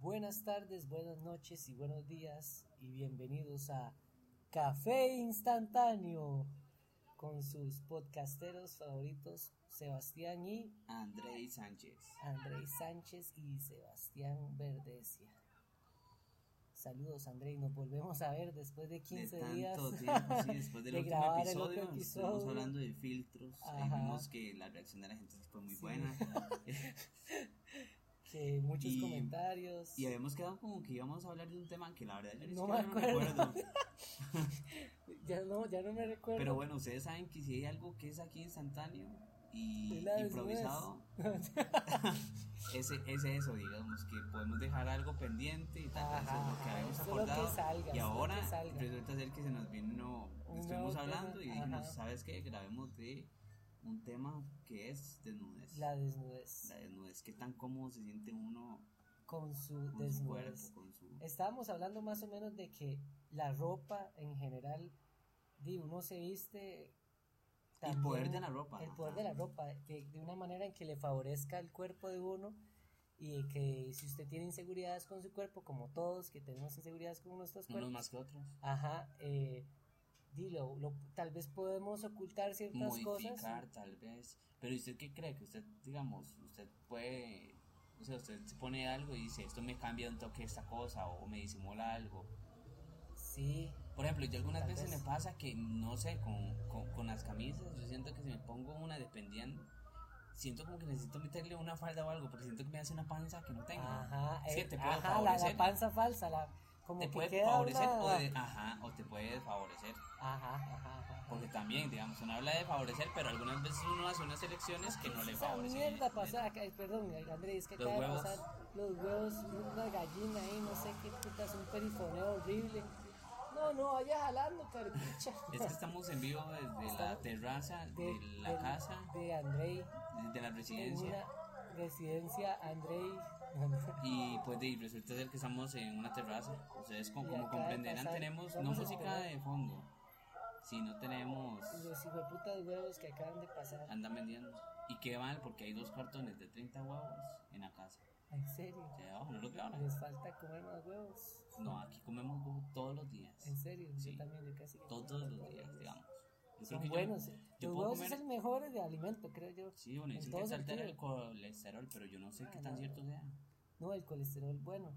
Buenas tardes, buenas noches y buenos días y bienvenidos a Café Instantáneo con sus podcasteros favoritos Sebastián y Andrei Sánchez. Andrei Sánchez y Sebastián Verdesia. Saludos Andrei, nos volvemos a ver después de 15 de días tiempo, sí, después del de último grabar el episodio, estuvimos episodio. hablando de ahí Ajá. vimos que la reacción de la gente fue muy Sí. buena que muchos Y- comentarios. y habíamos quedado como que íbamos a hablar de un tema que la verdad ni No me acuerdo. Ya no, ya no me recuerdo. Pero bueno, ustedes saben que si hay algo que es aquí instantáneo y improvisado, ese es eso, digamos, que podemos dejar algo pendiente y tal, eso es lo que Ajá, habíamos lo que acordado. salga, y ahora resulta ser que se nos vino, estuvimos hablando y dijimos, ajá. ¿sabes qué? Grabemos de un tema que es desnudez. La desnudez. La desnudez, qué tan cómodo se siente uno Con su con su desnudez. cuerpo, con su... Estábamos hablando más o menos de que la ropa en general, di, uno se viste. El poder de la ropa, El ajá. poder de la ropa, de, de una manera en que le favorezca el cuerpo de uno y que si usted tiene inseguridades con su cuerpo, como todos que tenemos inseguridades con nuestros Unos cuerpos, más que otros. ajá, eh, di, lo- tal vez podemos ocultar ciertas Modificar cosas. tal vez. Pero ¿usted qué cree? Que usted, digamos, usted puede... O sea, usted se pone algo y dice, esto me cambia un toque esta cosa o me disimula algo. Sí, Por ejemplo, yo algunas veces vez. me pasa que, no sé, con, con, con las camisas, yo siento que si me pongo una dependiendo, siento como que necesito meterle una falda o algo, porque siento que me hace una panza que no tengo. ajá, que eh, te puede ajá, la, la panza falsa, la, como te que puede favorecer o, de- ajá, o te puede desfavorecer. Ajá, ajá, ajá. Porque también, digamos, uno habla de favorecer, pero algunas veces uno hace unas elecciones que no le favorecen. mierda pasada, acá, perdón, Andrés, es que acaba de pasar los huevos, una gallina ahí, no sé qué putas, un perifoneo horrible. No, no, vaya jalando, carpicha. Es que estamos en vivo desde la terraza de, la del- casa, de Andrei, desde la en residencia. Residencia Andrei. Y pues de, resulta ser que estamos en una terraza. Ustedes Y como comprenderán tenemos no música de fondo, sino tenemos Los hijueputas huevos que acaban de pasar. andan vendiendo. Y qué mal porque hay dos cartones de 30 huevos en la casa. En serio, no lo que les falta comer más huevos. No, aquí comemos huevo todos los días. En serio, Sí. yo también, yo casi Todos los días, digamos. Son que yo- buenos. yo Los puedo huevos comer- es el mejor de alimento, creo yo. Sí, bueno, en dicen que altera el colesterol, pero yo no sé qué Ah, tan no. cierto sea. No, el colesterol bueno.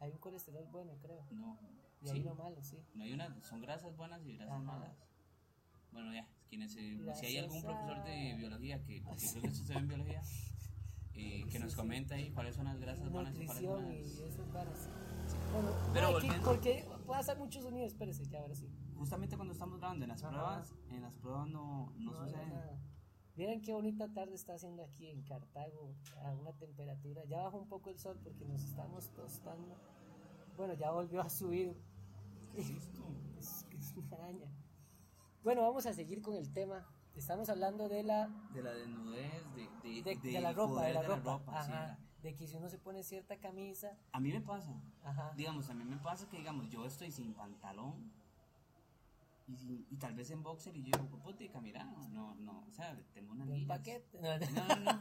Hay un colesterol bueno, creo. No. Y hay Sí. uno malo, sí. No hay una, son grasas buenas y grasas Ajá. malas. Bueno, ya, quienes, eh, si hay algún profesor de biología, que porque creo que esto se ve en biología, eh, que Sí, nos sí. comente ahí cuáles son las grasas buenas y cuáles son y las... esas varas. Bueno, Pero ay, que- volviendo- porque pasa mucho sonido, espérese, ya ahora sí. Justamente cuando estamos grabando en las Ajá. pruebas, en las pruebas no, no, No, sucede. nada. Miren qué bonita tarde está haciendo aquí en Cartago, a una temperatura. Ya bajó un poco el sol porque nos estamos tostando. Bueno, ya volvió a subir. ¿Qué es esto? Es, es una araña. Bueno, vamos a seguir con el tema. Estamos hablando de la De la desnudez, de, de, de, de la ropa, de la ropa. sí, Ajá. la- De que si uno se pone cierta camisa, A mí me pasa, ajá. digamos, a mí me pasa que, digamos, yo estoy sin pantalón y, y tal vez en boxer y yo digo, putica, mira, no, no, o sea, tengo una Un paquete. No, No,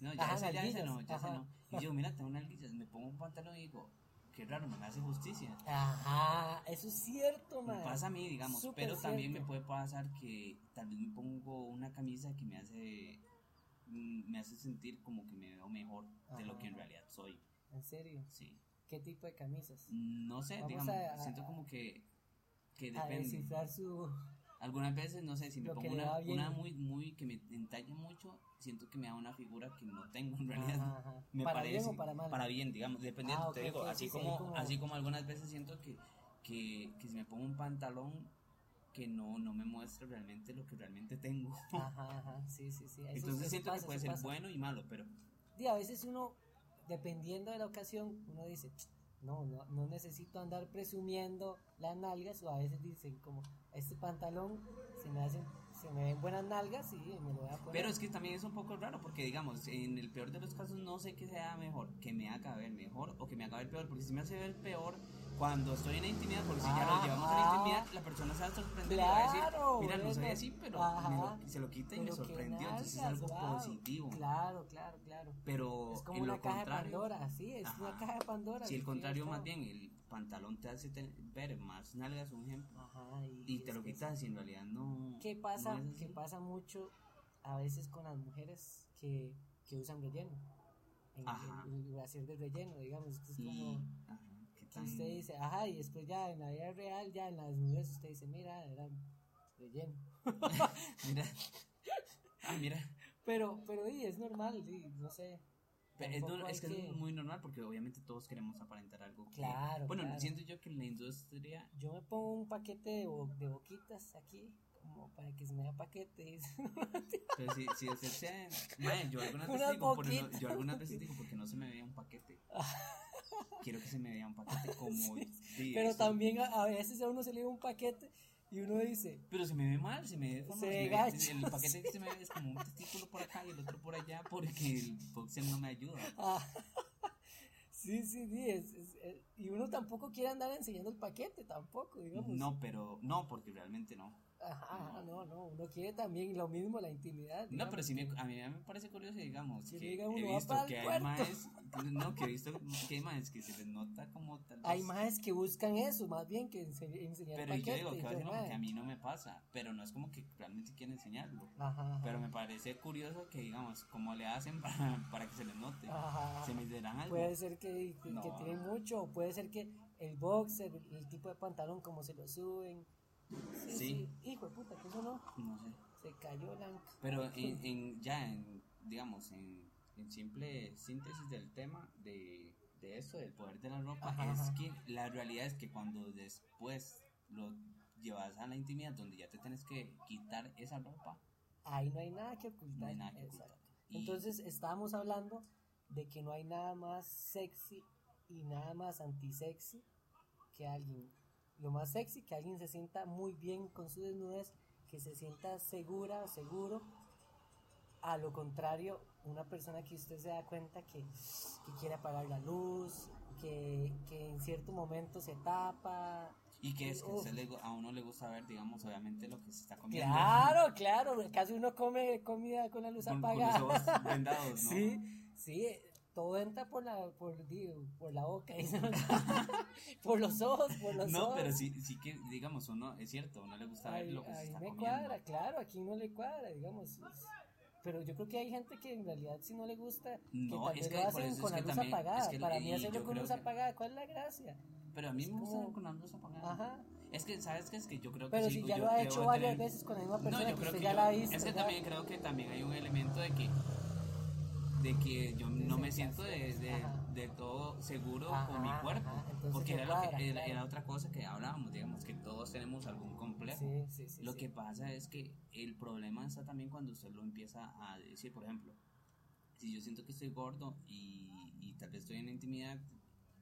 no, ya ese, ya ese no, ya ese no. Y yo, mira, tengo nalguillas, me pongo un pantalón y digo, qué raro, me hace justicia. Ajá, eso es cierto, Me man. pasa a mí, digamos, Súper pero también me puede pasar que tal vez me pongo una camisa que me hace mm, me hace sentir como que me veo mejor de lo que en realidad soy. ¿En serio? Sí. ¿Qué tipo de camisas? No sé, Vamos digamos, a- a- siento como que que A depende. descifrar su... Algunas veces, no sé, si me Lo pongo una, una muy, muy, que me entalla mucho, siento que me da una figura que no tengo en realidad. Ajá, ajá. Me ¿Para parece, bien o para mal? bien, digamos, dependiendo, Ah, ok, te digo, ok, así, sí, como, como- así como algunas veces siento que, que, que si me pongo un pantalón que no, no me muestra realmente lo que realmente tengo. Ajá, ajá, sí, sí, sí. Eso- Entonces eso siento pasa, que puede ser pasa. bueno y malo, pero Y a veces uno, dependiendo de la ocasión, uno dice, no, no, no necesito andar presumiendo las nalgas, o a veces dicen como, este pantalón se me hacen, se me ven buenas nalgas y me lo voy a poner. Pero es que también es un poco raro porque, digamos, en el peor de los casos no sé qué sea mejor, que me haga ver mejor o que me haga ver peor, porque si me hace ver peor, cuando estoy en la intimidad, porque si ya lo llevamos a la intimidad, la persona se va a sorprender y va a decir, mira, no soy así, pero Ajá. me lo- se lo quita y me sorprendió, entonces es algo wow. positivo. Claro, claro, claro. Pero Es como en una lo caja de Pandora, sí, es una caja de Pandora. si el contrario más bien el pantalón te hace ver más nalgas, un ejemplo, Ajá, y, y te lo quitas y en realidad no... ¿Qué pasa? no es ¿Qué así. pasa mucho a veces con las mujeres que, que usan relleno? En, Ajá. en- en hacer de relleno, digamos. Es como ajá, ¿qué que usted dice, ajá, y después ya en la vida real, ya en las nubes, usted dice, mira, era relleno. Mira, ah, mira, Pero, pero y, es normal, y, no sé. Pero es, no- es que, es muy normal porque obviamente todos queremos aparentar algo que... Claro, Bueno, claro. siento yo que en la industria... Yo me pongo un paquete de, bo- de boquitas aquí, como para que se me vea paquete. Pero si, si usted se... Mae, yo algunas Unas veces digo, pero no- yo algunas veces digo, porque no se me vea un paquete. Quiero que se me vea un paquete como... sí, Pero eso. también a, a veces a uno se le ve un paquete y uno dice, Pero se me ve mal, se me ve Se se ve-. El paquete que se me ve es como un testículo por acá y el otro por allá porque el boxer no me ayuda. ah, sí, sí, sí, es- es- es- y uno tampoco quiere andar enseñando el paquete, tampoco, digamos. No, pero... No, porque realmente no. Ajá, no, no, uno quiere también lo mismo, la intimidad. No, digamos, pero sí me, que- a mí me parece curioso, digamos, Que que diga he uno, "Va visto que hay puerto". más, no, que he visto que hay más que se les nota como tal vez, Hay más que buscan eso, más bien que ense- enseñar pero el yo paquete. digo que yo, "Mae". a mí no me pasa, pero no es como que realmente quieren enseñarlo, Ajá, pero me parece curioso que, digamos, cómo le hacen para, para que se les note, ajá. se me dirán algo, Puede ser que, que, No. que tienen mucho, puede ser que el boxer, el, el tipo de pantalón, como se lo suben. Sí, Sí. sí. Hijo de puta, que eso no. sé, Se cayó la. pero en, en- ya en, digamos, en, en simple síntesis del tema de, de eso, del poder de la ropa, Ajá, es ajá. que la realidad es que cuando después lo llevas a la intimidad donde ya te tienes que quitar esa ropa, Ahí no hay nada que ocultar. no hay nada que ocultar. Y- Entonces estábamos hablando de que no hay nada más sexy y nada más antisexy que alguien. Lo más sexy, que alguien se sienta muy bien con su desnudez, que se sienta segura seguro. A lo contrario, una persona que usted se da cuenta que, que quiere apagar la luz, que, que en cierto momento se tapa. Y que es que le a uno le gusta ver, digamos, obviamente lo que se está comiendo. Claro, claro, casi uno come comida con la luz Con, con apagada. los ojos vendados, ¿no? Sí, sí, todo entra por la, por, digo, por la boca, por los ojos, por los No, ojos. pero sí, sí que, digamos, uno, es cierto, uno le gusta ver Ahí, lo que se está me comiendo. cuadra, claro, aquí no le cuadra, digamos. es- Pero yo creo que hay gente que en realidad si no le gusta, No, que es que lo hacen eso es con la luz también- apagada. es que- Para mí hacerlo con luz que- apagada, ¿cuál es la gracia? Pero a mí me gusta como- ver con la luz apagada. Ajá. Es que, ¿sabes qué? Es que yo creo que Pero sí, si ya yo lo ha hecho varias tener- veces con la misma No, persona yo que creo usted que ya yo- la ha visto. es que ya- también creo que también hay un elemento de que de que yo no me siento de, de, de todo seguro Ajá, con mi cuerpo porque era, lo que, era, era otra cosa que hablábamos digamos que todos tenemos algún complejo. Sí, sí, sí. lo que pasa es que el problema está también cuando usted lo empieza a decir por ejemplo si yo siento que estoy gordo y, y tal vez estoy en intimidad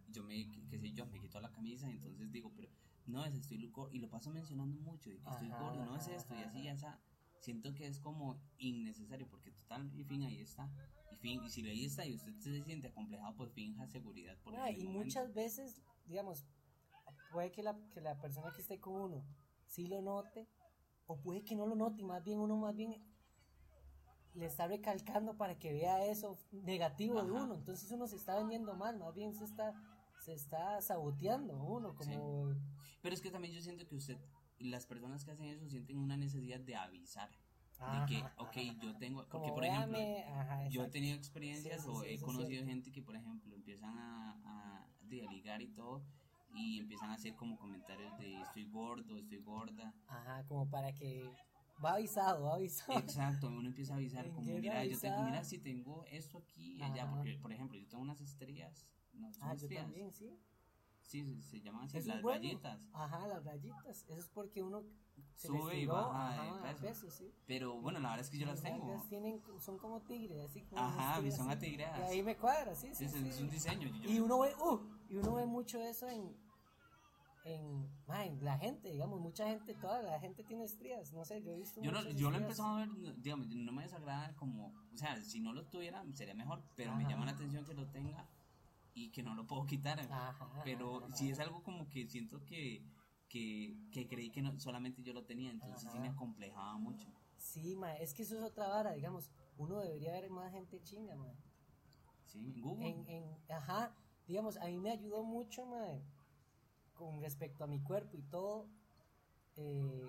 yo me qué sé yo me quito la camisa y entonces digo pero no es estoy gordo y lo paso mencionando mucho y que estoy Ajá, gordo no es esto y así ya está siento que es como innecesario porque total y fin ahí está fin y si ahí está y usted se siente acomplejado pues finja seguridad por el y momento. muchas veces, digamos, puede que la, que la persona que esté con uno sí lo note, o puede que no lo note, y más bien uno más bien le está recalcando para que vea eso negativo de Ajá. uno. Entonces uno se está vendiendo mal, más bien se está, se está saboteando uno, como pero es que también yo siento que usted las personas que hacen eso sienten una necesidad de avisar Ajá, de que ok ajá. yo tengo porque por ejemplo ajá, Yo he tenido experiencias Sí, sí, o sí, he es conocido gente que, por ejemplo, empiezan a, a, de, a ligar y todo y empiezan a hacer como comentarios de estoy gordo, estoy gorda. Ajá, como para que va avisado, va avisado. Exacto, uno empieza a avisar como, mira, yo tengo, mira si tengo esto aquí y allá, porque, por ejemplo, yo tengo unas estrías, no, son Ah, yo estrías, también, sí. sí, se, se llaman así, las bueno. rayitas, Ajá, las rayitas. Eso es porque uno se Sube y baja de ajá, peso. sí. pero bueno, la verdad es que yo las tengo. nalgas tienen, son como tigres, así como Ajá, unas son tigres, atigreadas. Y ahí me cuadra, sí, sí. Sí, es, un diseño. yo- Y uno ve, uh, y uno ve mucho eso en, en, ma, en la gente, digamos, mucha gente, toda la gente tiene estrías, no sé, yo he visto Yo, no, yo lo he empezado a ver, digamos, no me desagrada como, o sea, si no lo tuviera sería mejor, pero me Ajá. llama la atención que lo tenga y que no lo puedo quitar. Ajá, Pero sí es algo como que siento que, que, que creí que no, solamente yo lo tenía, entonces sí me Ajá. acomplejaba mucho. Sí, ma, es que eso es otra vara, digamos, uno debería ver más gente chinga, ma. Sí, en Google. En, en, ajá, digamos, a mí me ayudó mucho, ma, con respecto a mi cuerpo y todo, eh,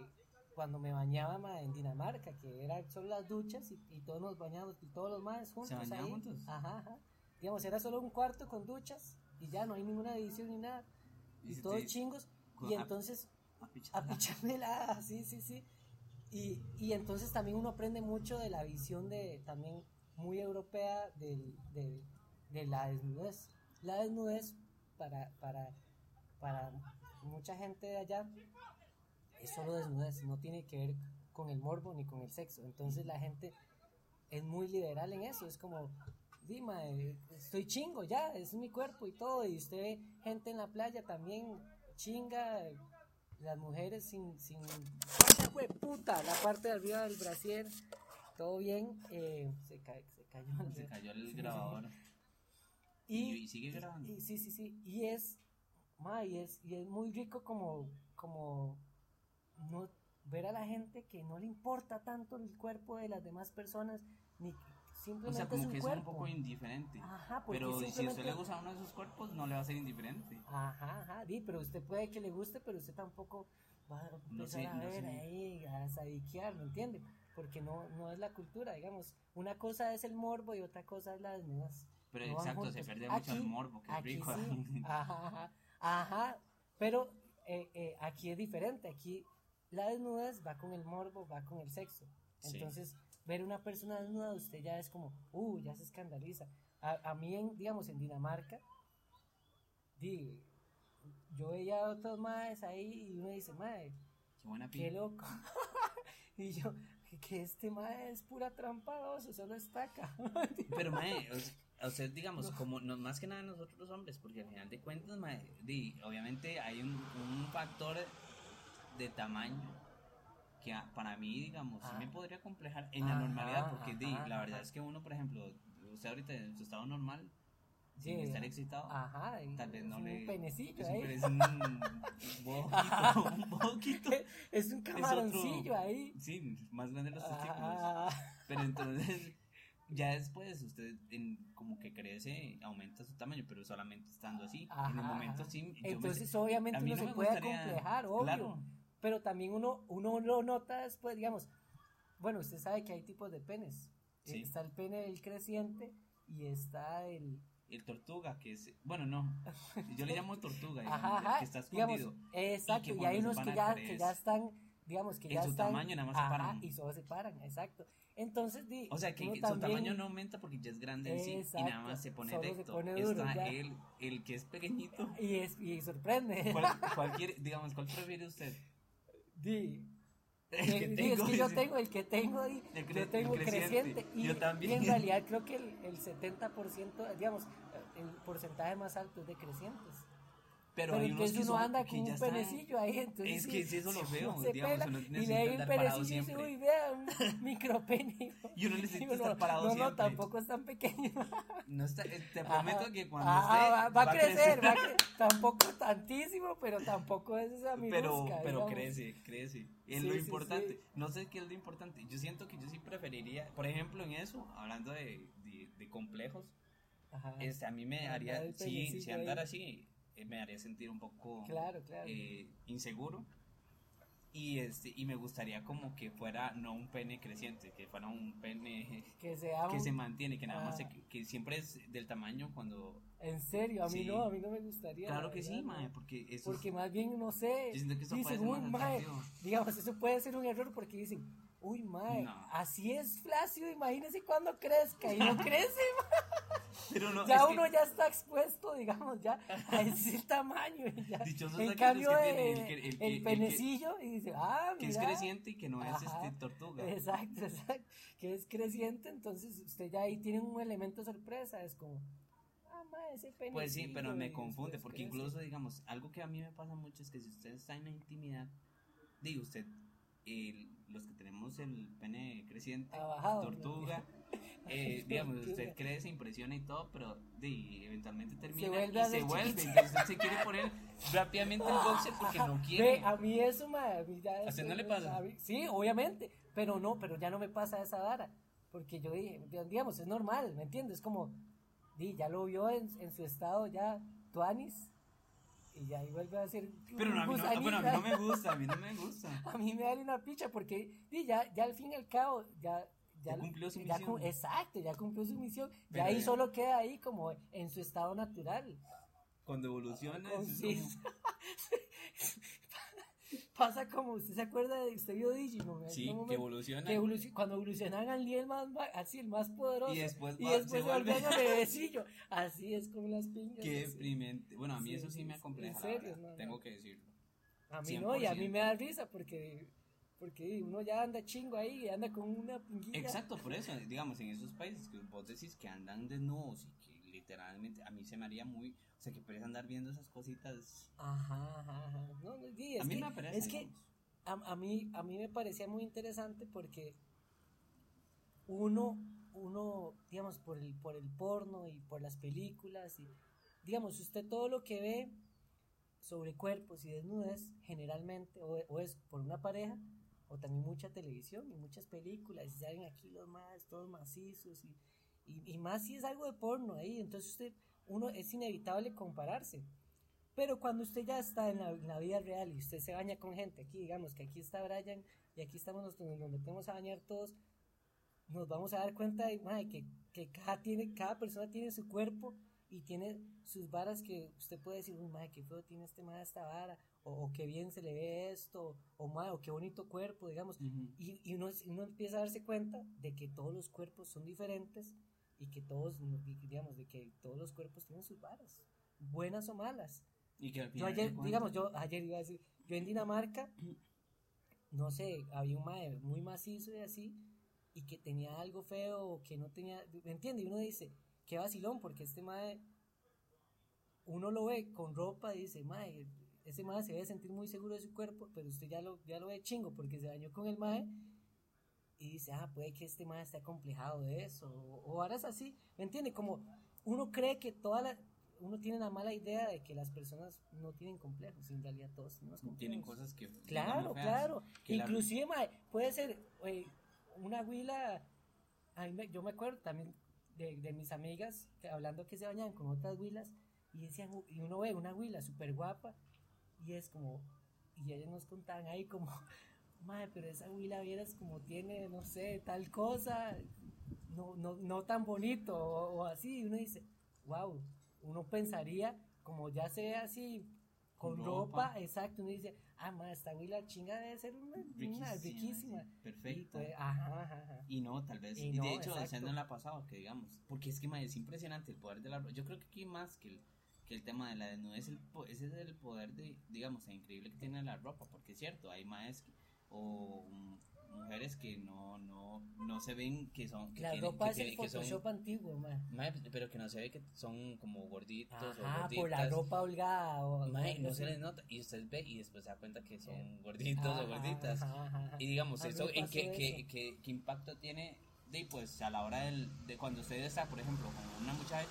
cuando me bañaba, ma, en Dinamarca, que era solo las duchas y, y todos nos bañamos, y todos los más juntos bañaban ahí. juntos? Ajá, ajá. Digamos, era solo un cuarto con duchas y ya no hay ninguna división ni nada. Y Y, se todos te- chingos. Y entonces a pichar. a pichamela, sí, sí, sí. Y, y entonces también uno aprende mucho de la visión de también muy europea del, del- de la desnudez. La desnudez para, para, para mucha gente de allá es solo desnudez, no tiene que ver con el morbo ni con el sexo. Entonces la gente es muy liberal en eso, es como, Dima, estoy chingo ya, es mi cuerpo y todo, y usted ve gente en la playa también chinga, las mujeres sin, sin, ¡Hue puta, la parte de arriba del brasier, todo bien, eh, se, ca- se cayó. Se cayó el Sí, grabador. Y, Y- y sigue grabando. y- sí, sí, sí, y es, ma, y es, y es muy rico como, como no ver a la gente que no le importa tanto el cuerpo de las demás personas, ni O simplemente sea, es como un que es cuerpo. un poco indiferente. Ajá, porque Pero si a usted simplemente- le gusta uno de sus cuerpos, no le va a ser indiferente. Ajá, ajá, di, pero usted puede que le guste, pero usted tampoco va a No empezar sé, a no ver sé. ahí, a sadiquear, ¿me entiende? Porque no, no es la cultura, digamos. Una cosa es el morbo y otra cosa es la desnudez. Pero No exacto, se pierde mucho el morbo, que es rico. sí, ajá, ajá, ajá, pero eh, eh, aquí es diferente, aquí la desnudez va con el morbo, va con el sexo. Sí. Ver una persona desnuda, usted ya es como, uh, ya se escandaliza. A, a mí, en, digamos, en Dinamarca, di, yo veía a otros maes ahí y uno dice, mae, Qué buena qué loco. y yo, que este mae es pura trampa, oso, solo estaca. Pero, mae, o o sea, digamos, como no, más que nada nosotros los hombres, porque al final de cuentas, mae, di, obviamente hay un, un factor de tamaño que para mí, digamos, sí me Ajá. podría complejar en la Ajá, normalidad, porque di, ajá, la verdad ajá. es que uno, por ejemplo, usted ahorita en su estado normal, sin Sí. estar excitado, Ajá, tal vez no es le... un penecillo es ahí. un, es un boquito, un boquito. Es un camaroncillo ahí. Sí, más grande los testículos. Ah, Pero entonces, ya después usted en- como que crece, aumenta su tamaño, pero solamente estando así. en el Ajá, momento ajá. sí. me Entonces, sé- obviamente, uno no se me puede gustaría- acomplejar, obvio. Claro. Pero también uno, uno lo nota después, digamos. Bueno, usted sabe que hay tipos de penes. Sí. Está el pene del creciente y está el. El tortuga, que es. Bueno, no. Yo le llamo tortuga, digamos, Ajá, ajá. que está digamos, escondido. exacto. que Y, cuando hay se unos que ya, que ya están, digamos, que en ya su están. tamaño nada más se ajá, paran. Y solo se paran, exacto. Entonces, di, O sea, que, su también- tamaño no aumenta porque ya es grande en sí y Exacto, nada más se pone se recto. pone duro, Está el, el que es pequeñito. Y, es, y sorprende. ¿Cuál, cuál quiere- digamos, ¿cuál prefiere usted? Di, El Eh, que di, tengo, es que yo tengo el que tengo y yo tengo creciente. creciente, y, Yo también. y en realidad creo que el, el 70% digamos el porcentaje más alto es de crecientes Pero, pero, hay unos entonces que uno son- anda que con un penecillo ahí entonces Es que es eso lo uno se digamos, uno y necesita le el andar parado penecillo y dice siempre. uy vea un micropene Y uno necesita Digo, estar no, parado no, no, siempre. tampoco es tan pequeño No está, eh, te Ajá. prometo que cuando Ajá, usted va, va a crecer, va a cre- tampoco tantísimo pero tampoco es esa pero, minusca, pero digamos. crece, crece. Es Sí, lo importante. sí. No sé qué es lo importante. Yo siento que yo sí preferiría, por ejemplo, en eso, hablando de, de, de complejos, Ajá. este, a mí me haría, sí, si andar así, me haría sentir un poco Claro, claro. eh, inseguro. Y, este, y me gustaría como que fuera no un pene creciente, que fuera un pene que sea que un- se mantiene, que nada más Ah. se- que siempre es del tamaño cuando... En serio, a mí Sí. no, a mí no me gustaría. Claro la que sí, verdad, mae, no. porque eso Porque más bien, no sé, Yo siento que eso dicen, uy, más mae, atractivo". digamos, eso puede ser un error porque dicen, uy, mae, No. así es flácido, imagínese cuando crezca, y no crece, mae. Pero no, ya que- uno ya está expuesto, digamos, ya a ese tamaño, y ya. En cambio, que el, el el el penecillo, y dice, ah, que es mira. creciente y que no es Ajá. este tortuga. Exacto, exacto, que es creciente, entonces usted ya ahí tiene un elemento sorpresa, es como, ah, mae, ese penecillo. Pues sí, pero me confunde, porque crece. incluso, digamos, algo que a mí me pasa mucho es que si usted está en la intimidad, digo, usted el- los que tenemos el pene creciente, tortuga, eh, digamos, usted crece, impresiona y todo, pero de, eventualmente termina vuelve y se vuelve. Entonces usted se quiere poner rápidamente el boxer porque no Ve, quiere. a mí eso, ma, a mí ya ¿A usted no le pasa? mí- sí, obviamente, pero no, pero ya no me pasa esa vara, porque yo dije, digamos, es normal, ¿me entiendes? Como, di, ya lo vio en, en su estado ya, tuanis, y ahí vuelve a ser Pero no, a mí no, a mí no me gusta, a mí no me gusta. a mí me da una picha porque ya, ya al fin y al cabo ya Ya cumplió su ya misión. exacto ya cumplió su misión. Pero ya. ahí solo queda ahí como en su estado natural. Cuando evoluciona, es como- pasa como usted se acuerda de usted vio Digimon sí, que me- evoluciona. que cuando evolucionan al Lee el más así el más poderoso Y después y va- después se vuelve a bebecillo así es como las piñas Qué así. deprimente. Bueno, a mí Sí, eso sí me acompleja, en serio, no, tengo no. que decirlo. A mí no, y a mí 100%. me da risa porque, porque uno ya anda chingo ahí, y anda con una pinguilla. Exacto, por eso, digamos, en esos países que vos decís que andan desnudos y que literalmente a mí se me haría muy, o sea, que puedes andar viendo esas cositas. Ajá, ajá, ajá. No, no, sí, es a mí que, me parece. es que a, a mí, a mí me parecía muy interesante porque uno, uno, digamos, por el, por el porno y por las películas y, digamos, usted todo lo que ve sobre cuerpos y desnudez, generalmente, o, o es por una pareja, o también mucha televisión y muchas películas, y salen aquí los más, todos macizos, y, y, y más si es algo de porno ahí, entonces usted, uno, es inevitable compararse. Pero cuando usted ya está en la, en la vida real y usted se baña con gente, aquí digamos que aquí está Brian y aquí estamos nosotros, nos metemos a bañar todos, nos vamos a dar cuenta de mae, que, que cada, tiene, cada persona tiene su cuerpo y tiene sus varas que usted puede decir, uy, madre, qué feo tiene este madre esta vara, o, o qué bien se le ve esto, o madre, o qué bonito cuerpo, digamos. Ujú. Y, y uno, uno empieza a darse cuenta de que todos los cuerpos son diferentes y que todos, digamos, de que todos los cuerpos tienen sus varas, buenas o malas. Y que al Yo final ayer, digamos, yo ayer iba a decir, yo en Dinamarca, no sé, había un mae muy macizo y así, y que tenía algo feo, o que no tenía, ¿me entiende? Y uno dice, qué vacilón, porque este mae, uno lo ve con ropa y dice, mae, ese mae se debe sentir muy seguro de su cuerpo, pero usted ya lo, ya lo ve chingo, porque se bañó con el mae, y dice, ah, puede que este mae esté acomplejado de eso, o, o varas así, ¿me entiende? Como uno cree que toda la, uno tiene la mala idea de que las personas no tienen complejos, y en realidad todos tenemos complejos. tienen cosas que Claro, feas, claro. que la- Inclusive, puede ser eh, una huila, a mí me- yo me acuerdo también de, de mis amigas que hablando que se bañaban con otras huilas y decían, y uno ve una huila súper guapa y es como, y ellos nos contaban ahí como, madre, pero esa huila vieras como tiene, no sé, tal cosa, no, no, no tan bonito o, o así, y uno dice, wow, uno pensaría, como ya se ve así, con ropa, ropa. exacto, uno dice, ah, madre, esta huila chinga debe ser una, una Riquísima, riquísima. sí, Y perfecta. pues, ajá, ajá, ajá. Y no, tal vez. Y Y, no, de hecho, usted no la ha pasado, que digamos. Porque es que ma, es impresionante el poder de la ropa. Yo creo que aquí más que el, que el tema de la desnudez, el, ese es el poder de, digamos, el increíble que tiene la ropa. Porque es cierto, hay más o mujeres que no, no, no se ven que son. Que La tienen- ropa que es el son- antiguo, man. Mae, pero que no se ve que son como gorditos o Ajá, por la gorditas. ropa holgada. O, Mae, no se les nota. Y usted ve y después se da cuenta que son gorditos Ajá, o gorditas. ajá. Y digamos, eso, ¿en qué, qué, qué- qué impacto tiene de, pues, a la hora del, de cuando usted está, por ejemplo, con una muchacha,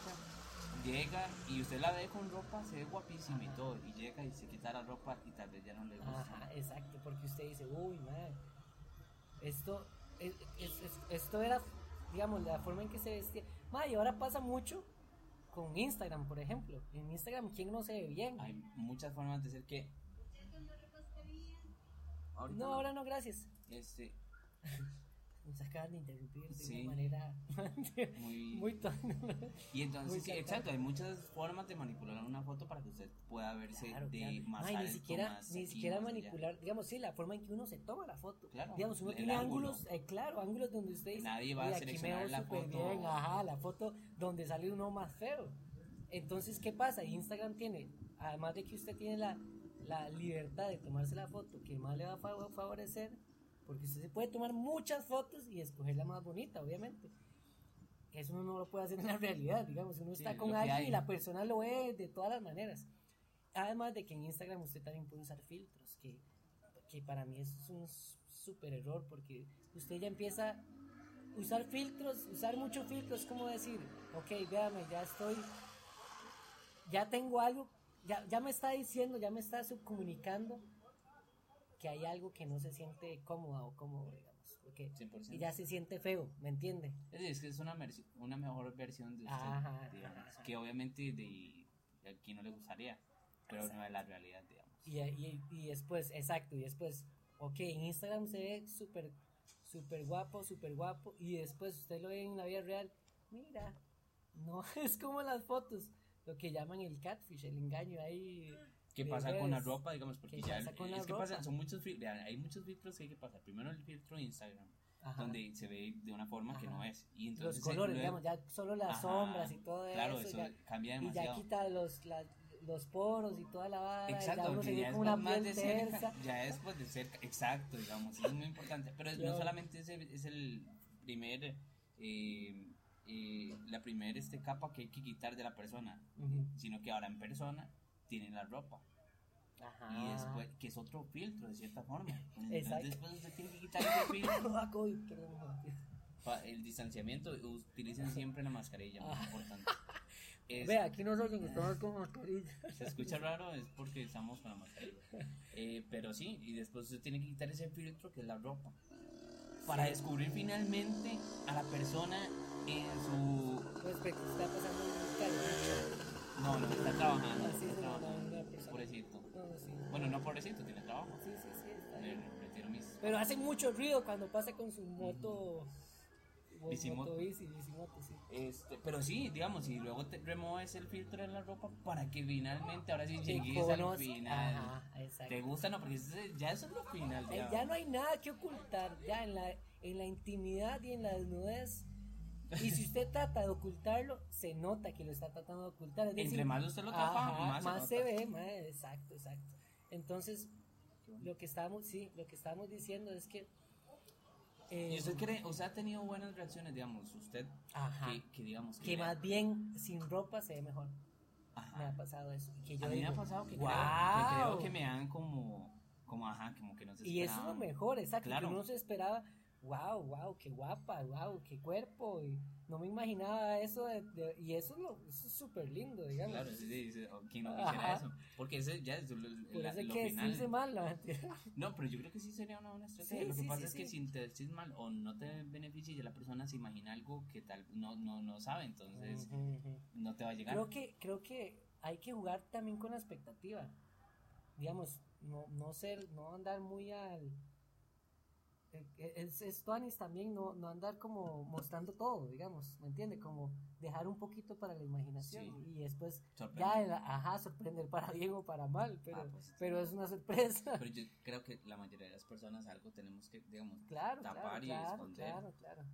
llega y usted la ve con ropa, se ve guapísima y todo, y llega y se quita la ropa y tal vez ya no le gusta. Ajá, exacto, porque usted dice, uy, madre, esto, es, es- es- esto era, digamos, la forma en que se vestía. Madre, y ahora pasa mucho con Instagram, por ejemplo. En Instagram, ¿quién no se ve bien? Hay muchas formas de ser que... Ahorita no, ahora no, gracias. Este, Nos acaban de interrumpir de una manera muy... muy tonta. y entonces, muy exacto, hay muchas formas de manipular una foto para que usted pueda verse Claro, de claro. más Ay, ni siquiera, más ni siquiera allá. manipular, digamos, sí, la forma en que uno se toma la foto. Claro, digamos, uno tiene ángulo. ángulos, eh, claro, ángulos donde usted dice, Nadie va a "Uy, aquí me seleccionar la foto". bien, ajá, la foto donde sale uno más feo. Entonces, ¿qué pasa? Instagram tiene, además de que usted tiene la, la libertad de tomarse la foto que más le va a fa- favorecer, porque usted se puede tomar muchas fotos y escoger la más bonita, obviamente. Eso uno no lo puede hacer en la realidad, digamos, uno Sí, está lo con alguien hay. y la persona lo ve de todas las maneras. Además de que en Instagram usted también puede usar filtros, que, que para mí es un súper error porque usted ya empieza a usar filtros, usar muchos filtros, como decir, ok, véame, ya estoy, ya tengo algo, ya, ya me está diciendo, ya me está subcomunicando que hay algo que no se siente cómoda o cómodo, digamos, porque y ya se siente feo, ¿me entiende? Es, que es una, una mejor versión de usted, digamos, que obviamente de, aquí no le gustaría, pero no es la realidad, digamos. Y, y, y después, exacto, y después, ok, en Instagram se ve súper súper guapo, súper guapo, y después usted lo ve en la vida real, mira, no es como las fotos, lo que llaman el catfish, el engaño ahí. ¿Qué pasa con la ropa, digamos? Porque ya es que pasa, son muchos hay muchos filtros que hay que pasar. Primero el filtro de Instagram, donde se ve de una forma que no es. Y entonces los colores, digamos, ya solo las sombras y todo claro, eso. Eso cambia demasiado. Y ya quita los, los poros y toda la vara. Exacto, ya, ya es una más de cerca, ya es pues de cerca, exacto, digamos, es muy importante. Pero no solamente es el, es el primer, eh, eh, la primera este, capa que hay que quitar de la persona, sino que ahora en persona tiene la ropa. Ajá. Y después, que es otro filtro de cierta forma. Entonces después usted tiene que quitar ese filtro. el distanciamiento, utilicen siempre la mascarilla, muy importante. Ve, aquí no que estamos con mascarilla. Se escucha raro, es porque estamos con la mascarilla. Eh, pero sí, y después usted tiene que quitar ese filtro que es la ropa. Para descubrir finalmente a la persona en su. Pues está pasando un No, no, está trabajando. Así está trabajando. Pobrecito. Bueno, no pobrecito, tiene trabajo. Sí, sí, sí. Está bien. Pero hace mucho ruido cuando pasa con su moto. Bicimoto. sí. Este, pero sí, digamos, y luego te remueves el filtro en la ropa para que finalmente ahora sí llegues al final. Ajá, ¿Te gusta? No, porque ya eso es lo final. Ya. ya no hay nada que ocultar, ya en la, en la intimidad y en la desnudez. Y si usted trata de ocultarlo, se nota que lo está tratando de ocultar. Entre más usted lo tapa, más, se, ve, más, exacto, exacto. Entonces, lo que estamos, sí, lo que estamos diciendo es que ¿Y usted cree, o sea, ha tenido buenas reacciones, digamos, usted, Que, digamos... Que, más bien sin ropa se ve mejor. Ajá. Me ha pasado eso. Que yo a mí me ha pasado que, creo, que, creo, que me dan como, como, ajá, como que no se Y eso es lo mejor, exacto, claro. que uno se esperaba wow, wow, qué guapa, wow, qué cuerpo. Y no me imaginaba eso de, y eso es súper lindo, digamos. Claro, sí, sí, ¿quién no quisiera eso? Porque ese ya es lo, eso lo que final. mal, la No, pero yo creo que sí sería una buena estrategia. lo que pasa es que si te decís mal o no te beneficia y la persona se imagina algo que tal no, no, no sabe, entonces no te va a llegar. Creo que, creo que hay que jugar también con la expectativa. Digamos, no, no ser, no andar muy al eh, es, es también no, no andar como mostrando todo, digamos, ¿me entiende? Como dejar un poquito para la imaginación y después ya, ajá, sorprender para bien o para mal, pero, ah, pues, pero es una sorpresa. Pero yo creo que la mayoría de las personas algo tenemos que, digamos, claro, tapar claro, y esconder. Claro, claro.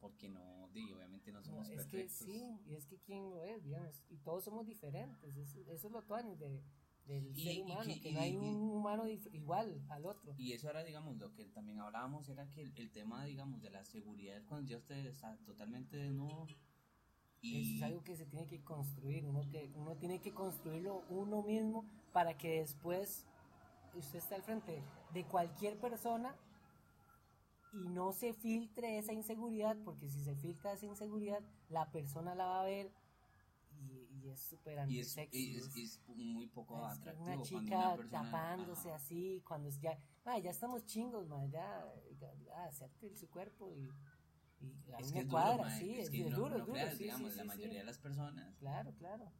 Porque no, obviamente no somos es perfectos. que sí, y es que quién lo es, digamos, y todos somos diferentes, eso, eso es lo tuanis de del ser humano, que, no hay un humano igual al otro. Y eso era, digamos, lo que también hablábamos, era que el, tema, digamos, de la seguridad cuando ya usted está totalmente desnudo. Y... es algo que se tiene que construir, uno, que, uno tiene que construirlo uno mismo para que después usted esté al frente de cualquier persona y no se filtre esa inseguridad, porque si se filtra esa inseguridad, la persona la va a ver y, es súper y es, es, muy poco atractivo una chica tapándose así cuando ya ya estamos chingos ya, ya acepte su cuerpo y, y es que cuadra sí es, duro, duro digamos la mayoría de las personas claro claro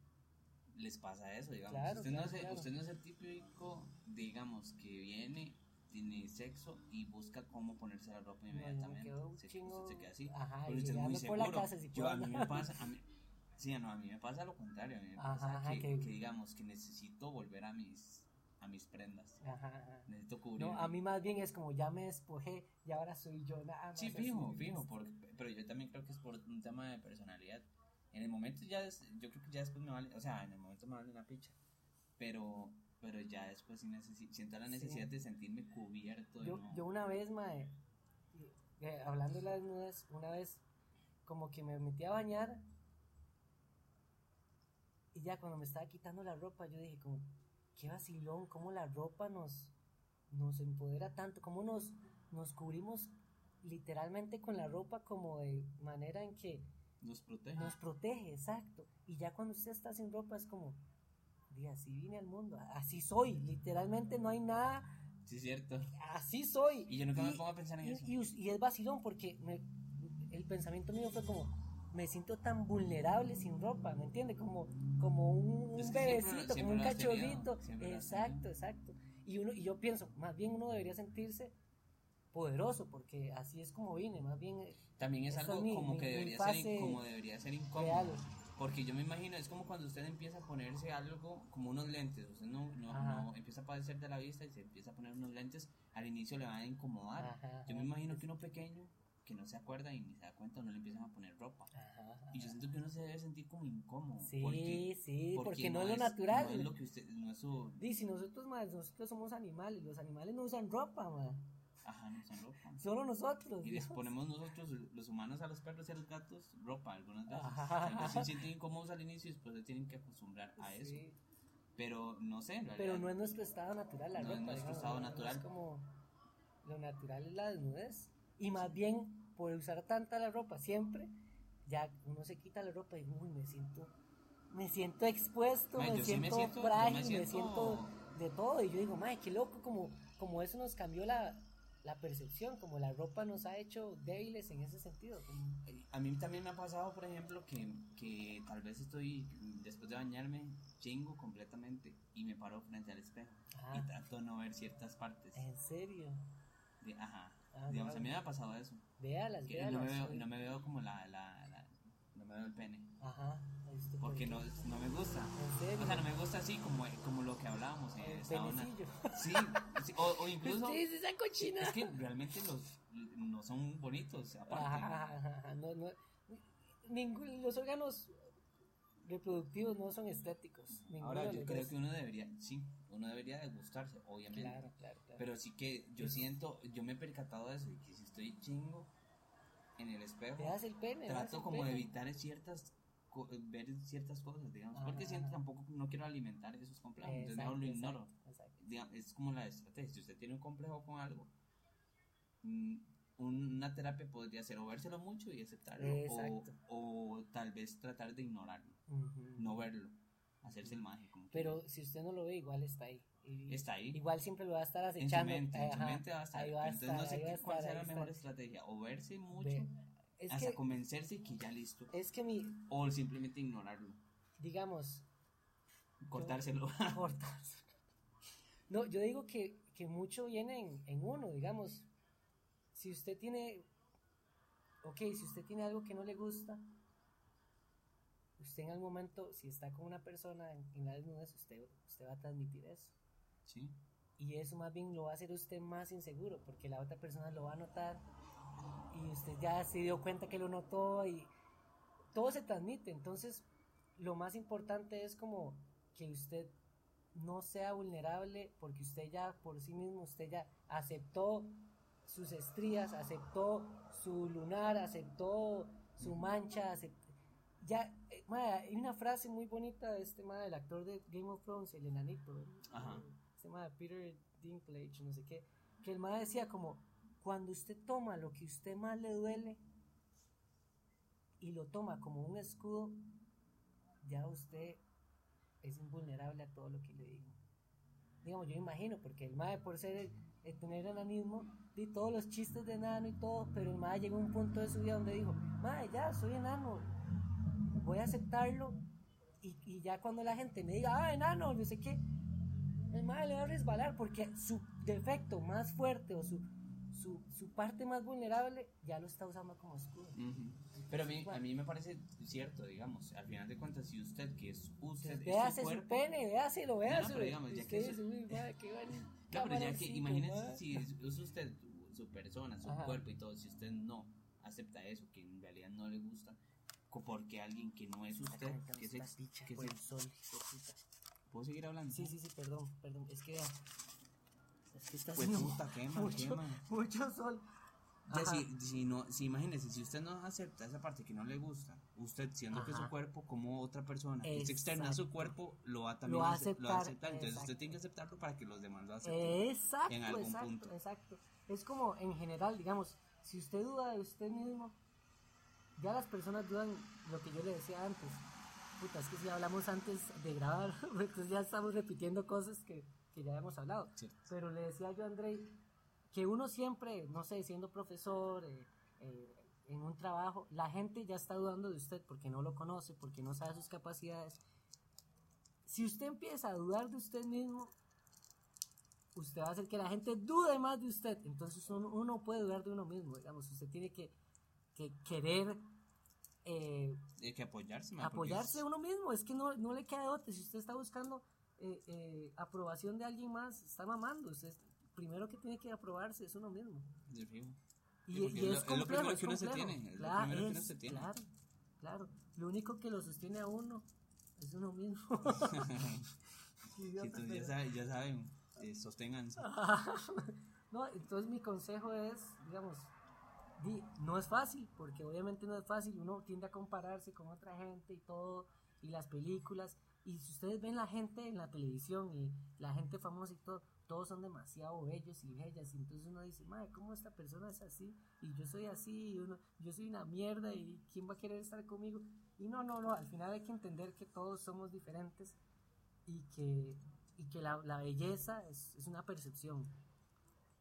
les pasa eso digamos usted, no es, usted no es el típico digamos que viene tiene sexo y busca cómo ponerse la ropa inmediatamente. se, se, queda así. Ajá, pero usted es muy seguro. Yo, a mí me pasa, a mí, Sí, no, a mí me pasa lo contrario. A mí me pasa que, digamos, que necesito volver a mis, a mis prendas. Ajá, Necesito cubrir. No, a mí más bien es como ya me despojé y ahora soy yo nada más. Sí, fijo, fijo. pero yo también creo que es por un tema de personalidad. En el momento ya, yo creo que ya después me vale, o sea, en el momento me vale una picha. Pero, pero ya después sí siento la necesidad de sentirme cubierto. Yo, yo una vez, mae, eh, hablando de las nubes, una vez como que me metí a bañar y ya cuando me estaba quitando la ropa, yo dije como, qué vacilón, cómo la ropa nos, nos empodera tanto, cómo nos, nos cubrimos literalmente con la ropa como de manera en que Nos protege. nos protege, exacto. Y ya cuando usted está sin ropa es como, "Di, así vine al mundo, así soy, literalmente no hay nada, Sí, cierto. así soy. Y yo nunca me pongo a pensar en y- eso. Y, y es vacilón porque me- el pensamiento mío fue como, me siento tan vulnerable sin ropa, ¿me entiende? Como, como un, Es que siempre- bebecito, siempre como un tenido, cachorrito. siempre Exacto, exacto. Y, uno, y yo pienso, más bien uno debería sentirse poderoso porque así es como vine, más bien eh, También es algo mi- como mi- que debería ser, como debería ser incómodo. real. Porque yo me imagino, es como cuando usted empieza a ponerse algo como unos lentes. Usted no, no, no empieza a padecer de la vista y se empieza a poner unos lentes. Al inicio le van a incomodar. Ajá, Yo me imagino que uno pequeño, que no se acuerda y ni se da cuenta, no le empiezan a poner ropa. Ajá, ajá. Y yo siento que uno se debe sentir como incómodo. Sí, porque, sí, porque, no, es lo natural. No es lo que usted, no es su. Dice, nosotros, ma, nosotros somos animales, los animales no usan ropa, ma. Ajá, no usan ropa. solo nosotros. Y les ponemos nosotros, los humanos, a los perros y a los gatos, ropa algunas veces. Tal se sienten incómodos al inicio y después se tienen que acostumbrar a eso. Sí, Pero no sé, en Pero realidad. no es nuestro estado natural la No es ropa. nuestro digamos, estado no, no natural. Es como lo natural es la desnudez. Y más bien, por usar tanta la ropa siempre, ya uno se quita la ropa y uy, me siento, me siento expuesto, Mae, me, yo sí me siento siento- yo me frágil, me siento- siento de todo. Y yo digo, madre, qué loco, como, como eso nos cambió la, la percepción, como la ropa nos ha hecho débiles en ese sentido. A mí también me ha pasado, por ejemplo, que, que tal vez estoy, después de bañarme, chingo completamente y me paro frente al espejo Ah. y trato de no ver ciertas partes. en serio. De- ajá. Ah, Digamos, no. a mí me ha pasado eso. Véalas, Que no, véalas. me veo, no me veo como la, la, la- No me veo el pene. Ajá. ¿viste por Porque no, no me gusta. ¿En serio? O sea, no me gusta así como, como lo que hablábamos. eh, onda. penecillo. Sí, sí, o, o incluso. Sí, esa cochina. Es que realmente los no son bonitos, aparte. Ajá, ajá, ajá, no, no, ningún, los órganos reproductivos no son estéticos. Ahora, yo creo que uno debería, sí, uno debería de gustarse, obviamente. Claro, claro, claro. Pero sí que yo siento, yo me he percatado de eso, y que si estoy chingo en el espejo, el pene. trato el como de evitar ciertas ver ciertas cosas, digamos, Ajá, porque siento ajá. tampoco no quiero alimentar esos complejos, entonces Exacto, mejor lo ignoro. exacto, exacto. Digamos, es como la estrategia, si usted tiene un complejo con algo, mm, una terapia podría ser o vérselo mucho y aceptarlo, o tal vez tratar de ignorarlo, No verlo, hacerse el mágico. como Pero quiera. si usted no lo ve, igual está ahí. Y- está ahí. Igual siempre lo va a estar en su acechando. mente, en su mente va a estar. ahí va a Entonces estar, no sé qué, cuál estar, será ahí la mejor estar. estrategia, o verse mucho Ve, Es hasta que, convencerse que ya listo, es que mi, o simplemente ignorarlo, digamos, cortárselo. cortas. No, yo digo que, que mucho viene en, en uno, digamos. Si usted tiene, ok, si usted tiene algo que no le gusta, usted en algún momento, si está con una persona en, en la desnudez, usted, usted va a transmitir eso. sí. Y eso más bien lo va a hacer usted más inseguro, porque la otra persona lo va a notar y usted ya se dio cuenta que lo notó y todo se transmite. Entonces, lo más importante es como que usted no sea vulnerable porque usted ya por sí mismo, usted ya aceptó sus estrías, aceptó su lunar, aceptó su mancha, acep- ya, eh, hay una frase muy bonita de este mae, el actor de Game of Thrones, el enanito, el- Ajá. se llama Peter Dinklage, no sé qué, que el mae decía como, cuando usted toma lo que usted más le duele y lo toma como un escudo, ya usted es invulnerable a todo lo que le digo. Digamos, yo imagino, porque el mae por ser, el tener enanismo, di todos los chistes de enano y todo, pero el mae llegó a un punto de su vida donde dijo, mae, ya, soy enano, voy a aceptarlo, y, y ya cuando la gente me diga, ah, enano, no sé qué, el mae le va a resbalar porque su defecto más fuerte o su, su, su parte más vulnerable ya lo está usando como escudo. Ujú. Pero a mí, a mí me parece cierto, digamos, al final de cuentas, si usted, que es usted, su Véase su cuerpo, pene, véaselo, véaselo. pero digamos, ya que eso- dice, "Uy, mae, qué buen No, pero ya que imagínese mae". si es, usted su persona, su Ajá. cuerpo y todo, si usted no acepta eso, que en realidad no le gusta, porque alguien que no es usted, que picha que por es el sol. ¿Puedo seguir hablando? Sí, sí, sí, perdón, perdón. Es que es que está Pues haciendo puta, quema, mucho, quema. mucho sol. Ya, Ajá. si, si no, si imagínese, si usted no acepta esa parte que no le gusta, usted siendo que su Ajá. cuerpo como otra persona es externa a su Exacto. cuerpo, lo va a también Lo va a ace- lo va a aceptar, aceptar. Entonces usted exacto. tiene que aceptarlo para que los demás lo acepten. Exacto, en algún exacto, punto. exacto. Es como en general, digamos, si usted duda de usted mismo, ya las personas dudan lo que yo le decía antes. Puta, es que si hablamos antes de grabar, entonces ya estamos repitiendo cosas que, que ya hemos hablado. Cierto. Pero le decía yo a Andrei que uno siempre, no sé, siendo profesor, eh, eh, en un trabajo, la gente ya está dudando de usted porque no lo conoce, porque no sabe sus capacidades. Si usted empieza a dudar de usted mismo, usted va a hacer que la gente dude más de usted. Entonces uno, uno puede dudar de uno mismo, digamos. Usted tiene que, que querer eh, Hay que apoyarse, ma, porque apoyarse es- a uno mismo. Es que no, no le queda de otra. Si usted está buscando eh, eh, aprobación de alguien más, está mamando. Usted primero que tiene que aprobarse es uno mismo. de. Y, es, es lo- es lo primero es que uno se tiene, es lo Claro, primero que uno es- se tiene. Claro, claro. Lo único que lo sostiene a uno es uno mismo. Entonces ya saben, ya saben eh, sosténganse. no, entonces mi consejo es, digamos, no es fácil, porque obviamente no es fácil, uno tiende a compararse con otra gente y todo, y las películas, y si ustedes ven la gente en la televisión y la gente famosa y todo, todos son demasiado bellos y bellas, y entonces uno dice, madre, ¿cómo esta persona es así? Y yo soy así, y uno, yo soy una mierda, y ¿quién va a querer estar conmigo? Y no, no, no, al final hay que entender que todos somos diferentes y que, y que la, la belleza es, es una percepción.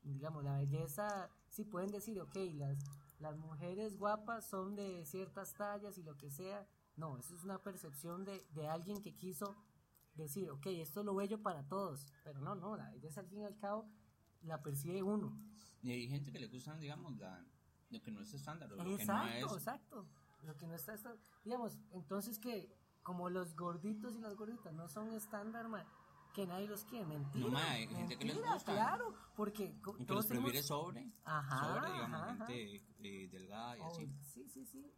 Digamos, la belleza, sí pueden decir, ok, las, las mujeres guapas son de ciertas tallas y lo que sea. No, eso es una percepción de, de alguien que quiso decir, ok, esto es lo bello para todos. Pero no, no, la belleza al fin y al cabo la percibe uno. Y hay gente que le gustan, digamos, la, lo que no es estándar, o lo que no Exacto, es. exacto. Lo que no está, está- digamos, entonces que como los gorditos y las gorditas no son estándar, ma, que nadie los quiere, mentira. No, ma, hay gente que les mentira, gusta. Claro, porque que los prefiere tenemos- sobre, Ajá, sobre, digamos, ajá, ajá. gente eh, delgada y Oh, así. sí, sí, sí.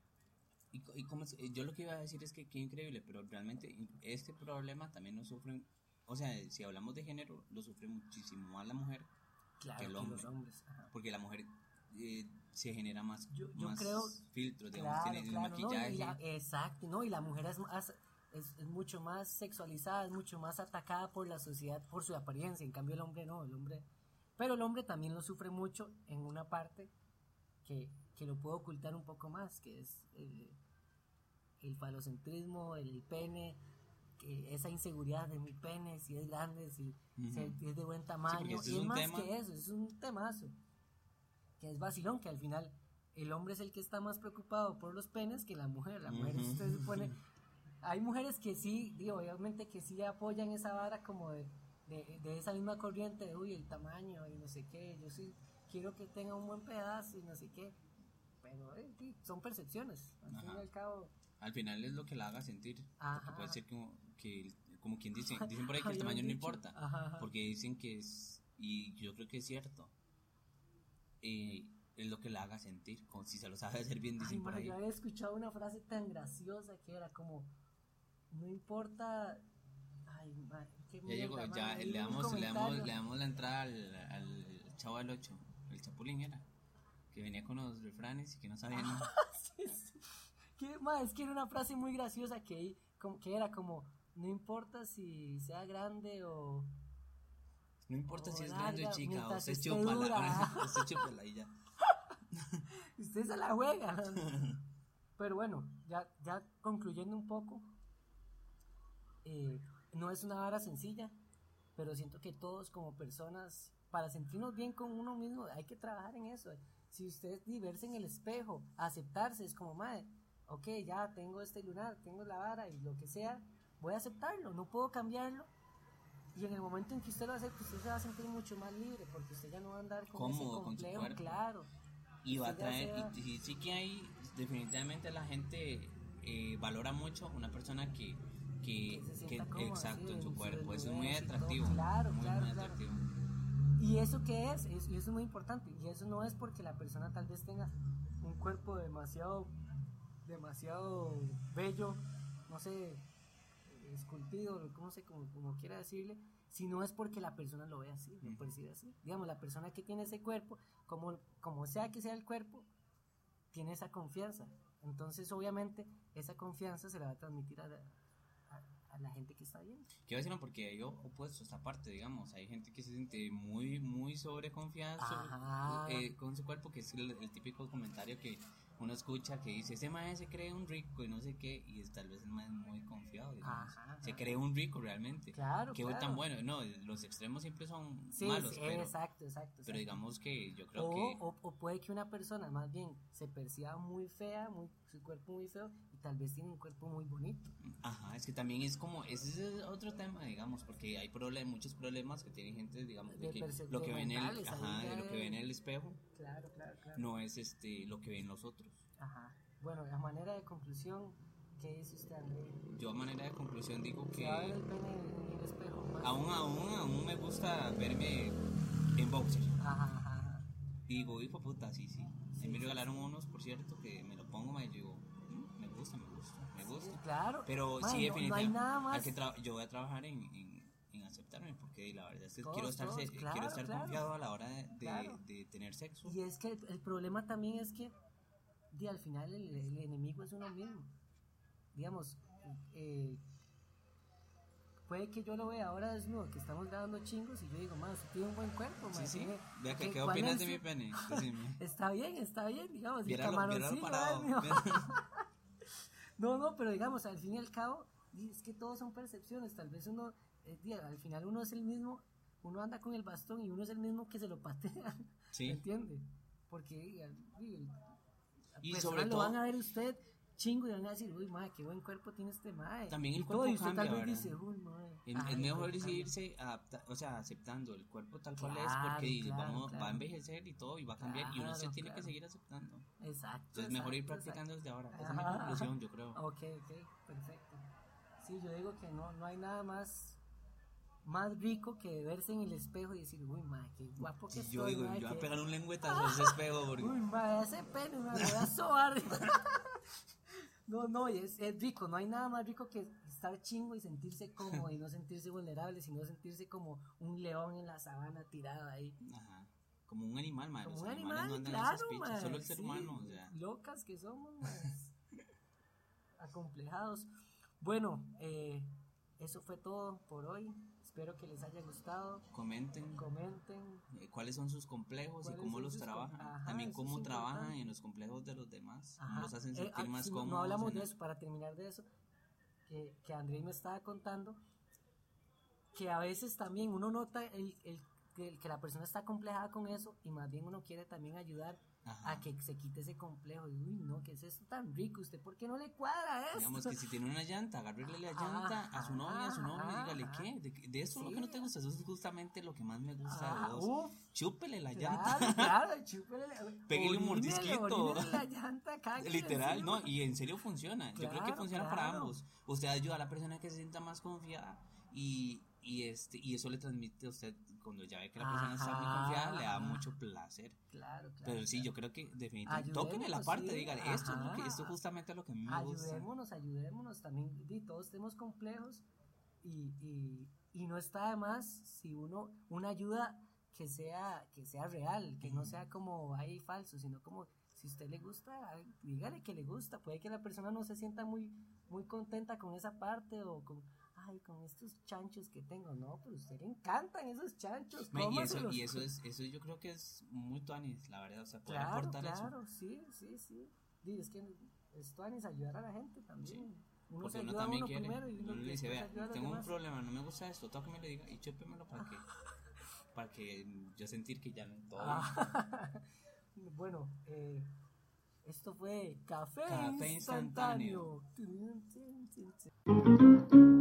Y, y como eh, yo lo que iba a decir es que qué increíble, pero realmente este problema también lo sufren, o sea, si hablamos de género, lo sufre muchísimo más la mujer, Claro, Que el que hombre. los hombres. ajá. porque la mujer eh, se genera más, Yo- yo más creo- filtros, digamos, Claro, tiene el claro, maquillaje. la- exacto, no, y la mujer es, más- es, es mucho más sexualizada, es mucho más atacada por la sociedad, por su apariencia, en cambio el hombre no, el hombre, pero el hombre también lo sufre mucho en una parte que, que lo puede ocultar un poco más, que es el, el falocentrismo, el pene, que esa inseguridad de mi pene, si es grande, si, es de buen tamaño, ese y es más tema- que eso, es un temazo que es vacilón, que al final el hombre es el que está más preocupado por los penes que la mujer. La mujer Ujú. se supone... Hay mujeres que sí, digo, obviamente que sí apoyan esa vara como de, de, de esa misma corriente de, uy, el tamaño y no sé qué, yo sí quiero que tenga un buen pedazo y no sé qué. Pero eh, sí, son percepciones, al fin y Ajá. al cabo. Al final es lo que la haga sentir, Ajá. puede ser como, que, como quien dice, dicen por ahí que el tamaño no importa, Ajá, ajá. porque dicen que es, y yo creo que es cierto, eh, es lo que la haga sentir, como si se lo sabe hacer bien, Ay, dicen por ma, ahí. yo había escuchado una frase tan graciosa que era como, no importa... Ay, qué Ya llegó, ya le damos, le, damos, le damos la entrada al, al chavo del 8, el chapulín era, que venía con los refranes y que no sabía nada. Que, es que era una frase muy graciosa que, como- que era como, no importa si sea grande o... No importa si es larga, grande o chica, usted esté chúpala, dura. usted chúpala y ya. Usted se la juega. Pero bueno, ya, ya concluyendo un poco, eh, no es una vara sencilla, pero siento que todos como personas, para sentirnos bien con uno mismo, hay que trabajar en eso. Si usted di, verse en el espejo, aceptarse, es como, madre, ok, ya tengo este lunar, tengo la vara y lo que sea, voy a aceptarlo, no puedo cambiarlo. Y en el momento en que usted lo acepte, usted se va a sentir mucho más libre, porque usted ya no va a andar con ese Cómodo con su complejo, cuerpo. claro. Y va a traer, y, y sí que hay, definitivamente la gente eh, valora mucho una persona que, que, Que se que- exacto sí, en su cuerpo, eso es muy atractivo, Claro, muy, claro, muy claro. atractivo. ¿Y eso qué es? es? Y eso es muy importante. Y eso no es porque la persona tal vez tenga un cuerpo demasiado, demasiado bello, no sé, esculpido, como, sé, como, como quiera decirle, si no es porque la persona lo ve así, lo percibe así. Digamos, la persona que tiene ese cuerpo, como, como sea que sea el cuerpo, tiene esa confianza. Entonces, obviamente, esa confianza se la va a transmitir a a, la gente que está bien. Quiero decirlo porque hay opuesto esta parte, digamos. Hay gente que se siente muy, muy sobreconfianza eh, con su cuerpo, que es el, típico comentario que uno escucha que dice, ese maestro se cree un rico y no sé qué, y es, tal vez el maestro muy confiado, se cree un rico realmente. Claro, Que claro. tan bueno, no, los extremos siempre son malos. Sí, pero, exacto, exacto, Pero digamos que yo creo o, que... O, o, puede que una persona más bien se perciba muy fea, muy, su cuerpo muy feo, tal vez tiene un cuerpo muy bonito. Ajá, es que también es como, ese es otro tema, digamos, porque hay problemas, muchos problemas que tiene gente, digamos, de, que lo que ven en el, ajá, de lo que ven en el espejo, claro, claro, claro. no es este lo que ven los otros. Ajá. Bueno, a manera de conclusión, ¿qué dice usted, André? Yo a manera de conclusión digo que... ¿Se el pene en el espejo? Aún, aún, aún me gusta verme en boxer. Ajá, ajá. Y digo, hijo puta, sí, sí. sí me regalaron unos, por cierto, que me lo pongo, me mm, me gusta, me gusta, claro. Pero sí, definitivamente. No hay nada más. yo voy a trabajar en, en, en, aceptarme, porque la verdad es que Todos, quiero estar, todos, claro, quiero estar claro. confiado a la hora de, de, Claro. de tener sexo. Y es que el, el problema también es que, al final, el, el enemigo es uno mismo. Digamos, eh, puede que yo lo vea ahora desnudo, que estamos grabando chingos, y yo digo, man, usted tiene un buen cuerpo, man. Sí, Vea, ¿qué, ¿qué- ¿qué cuál opinas es de mi pene? Está bien, está bien, digamos. el Viéralo, camaroncillo, parado. No, no, pero digamos, al fin y al cabo, es que todos son percepciones. Tal vez uno, eh, al final uno es el mismo, uno anda con el bastón y uno es el mismo que se lo patea. Sí. ¿Me entiende? Porque las Y personas sobre lo todo- van a ver usted chingo y van a decir, uy, madre, qué buen cuerpo tiene este madre. También el y todo, cuerpo y usted cambia, tal vez dice, uy, madre. Es, mejor cuerpo cambia". decidirse adapta- o sea, aceptando el cuerpo tal cual es, porque claro, vamos, va a envejecer y todo, y va a cambiar, y uno se tiene que seguir aceptando. Entonces, mejor ir practicando desde ahora. Esa es mi ajá. conclusión, yo creo. Ok, ok, perfecto. Sí, yo digo que no, no hay nada más más rico que verse en el espejo y decir, uy, madre, qué guapo que Sí, yo estoy, digo, mae, yo voy a que- pegar un lengüetazo a ese espejo, porque... Uy, madre, ese pene, me voy a sobar. no, no, es, es rico, no hay nada más rico que estar chingo y sentirse cómodo y no sentirse vulnerable, sino sentirse como un león en la sabana tirado ahí. Ajá. Como un animal, madre. Como un animal, no claro, mae, solo el ser sí, humano, o sea. Locas que somos. Acomplejados. Bueno, eh, eso fue todo por hoy. Espero que les haya gustado. Comenten Comenten. eh, cuáles son sus complejos y ¿Cuáles cómo los trabajan. Ajá, También cómo trabajan importante. en los complejos de los demás. Ajá. Cómo los hacen Eh, sentir ah, más no- cómodos. No hablamos de eso, para terminar de eso, que, que Andrés me estaba contando, que a veces también uno nota el, el- que, que la persona está complejada con eso y más bien uno quiere también ayudar Ajá. a que se quite ese complejo. Y, uy, no, ¿qué es esto tan rico? ¿Usted por qué no le cuadra esto? Digamos que si tiene una llanta, agárrele la llanta a su novia, a su novio, y Ajá, dígale, ajá. ¿qué? ¿De, de eso es lo que Sí. no te gusta? Eso es justamente lo que más me gusta Ah, de vos. uf, Chúpele la Claro, llanta. claro, chúpele. Pégale un mordisquito. la llanta, Literal. ¿no? Y en serio funciona. Yo creo que Claro, funciona para claro. ambos. Usted ayuda a la persona que se sienta más confiada y, y, este, y eso le transmite a usted, cuando ya ve que la persona está muy Ajá, confiada, le da ajá. mucho placer. Claro, claro. Pero sí, claro. yo creo que definitivamente, Ayudémonos, tóquenle la parte, sí, dígale, esto, es lo que, ajá. esto justamente es lo que me gusta. Ayudémonos, ayudémonos también. di, todos tenemos complejos y, y, y no está de más si uno, una ayuda que sea, que sea real, que no sea como ahí falso, sino como si a usted le gusta, dígale que le gusta. Puede que la persona no se sienta muy, muy contenta con esa parte o con, ay, con estos chanchos que tengo. No, pero a usted le encantan esos chanchos. Me- y, eso, y eso es, eso yo creo que es muy tuanis, la verdad, o sea, poder Claro, aportar eso. claro, sí, sí, sí. Di, es que es ayudar a la gente también. Uno Porque uno también uno quiere. uno uno le dice, vea, tengo un demás". problema, no me gusta esto, tóquemelo y diga, y chúpemelo para que, para que yo sentir que ya no todo. Ah. bueno, eh, esto fue Café, Café instantáneo. instantáneo.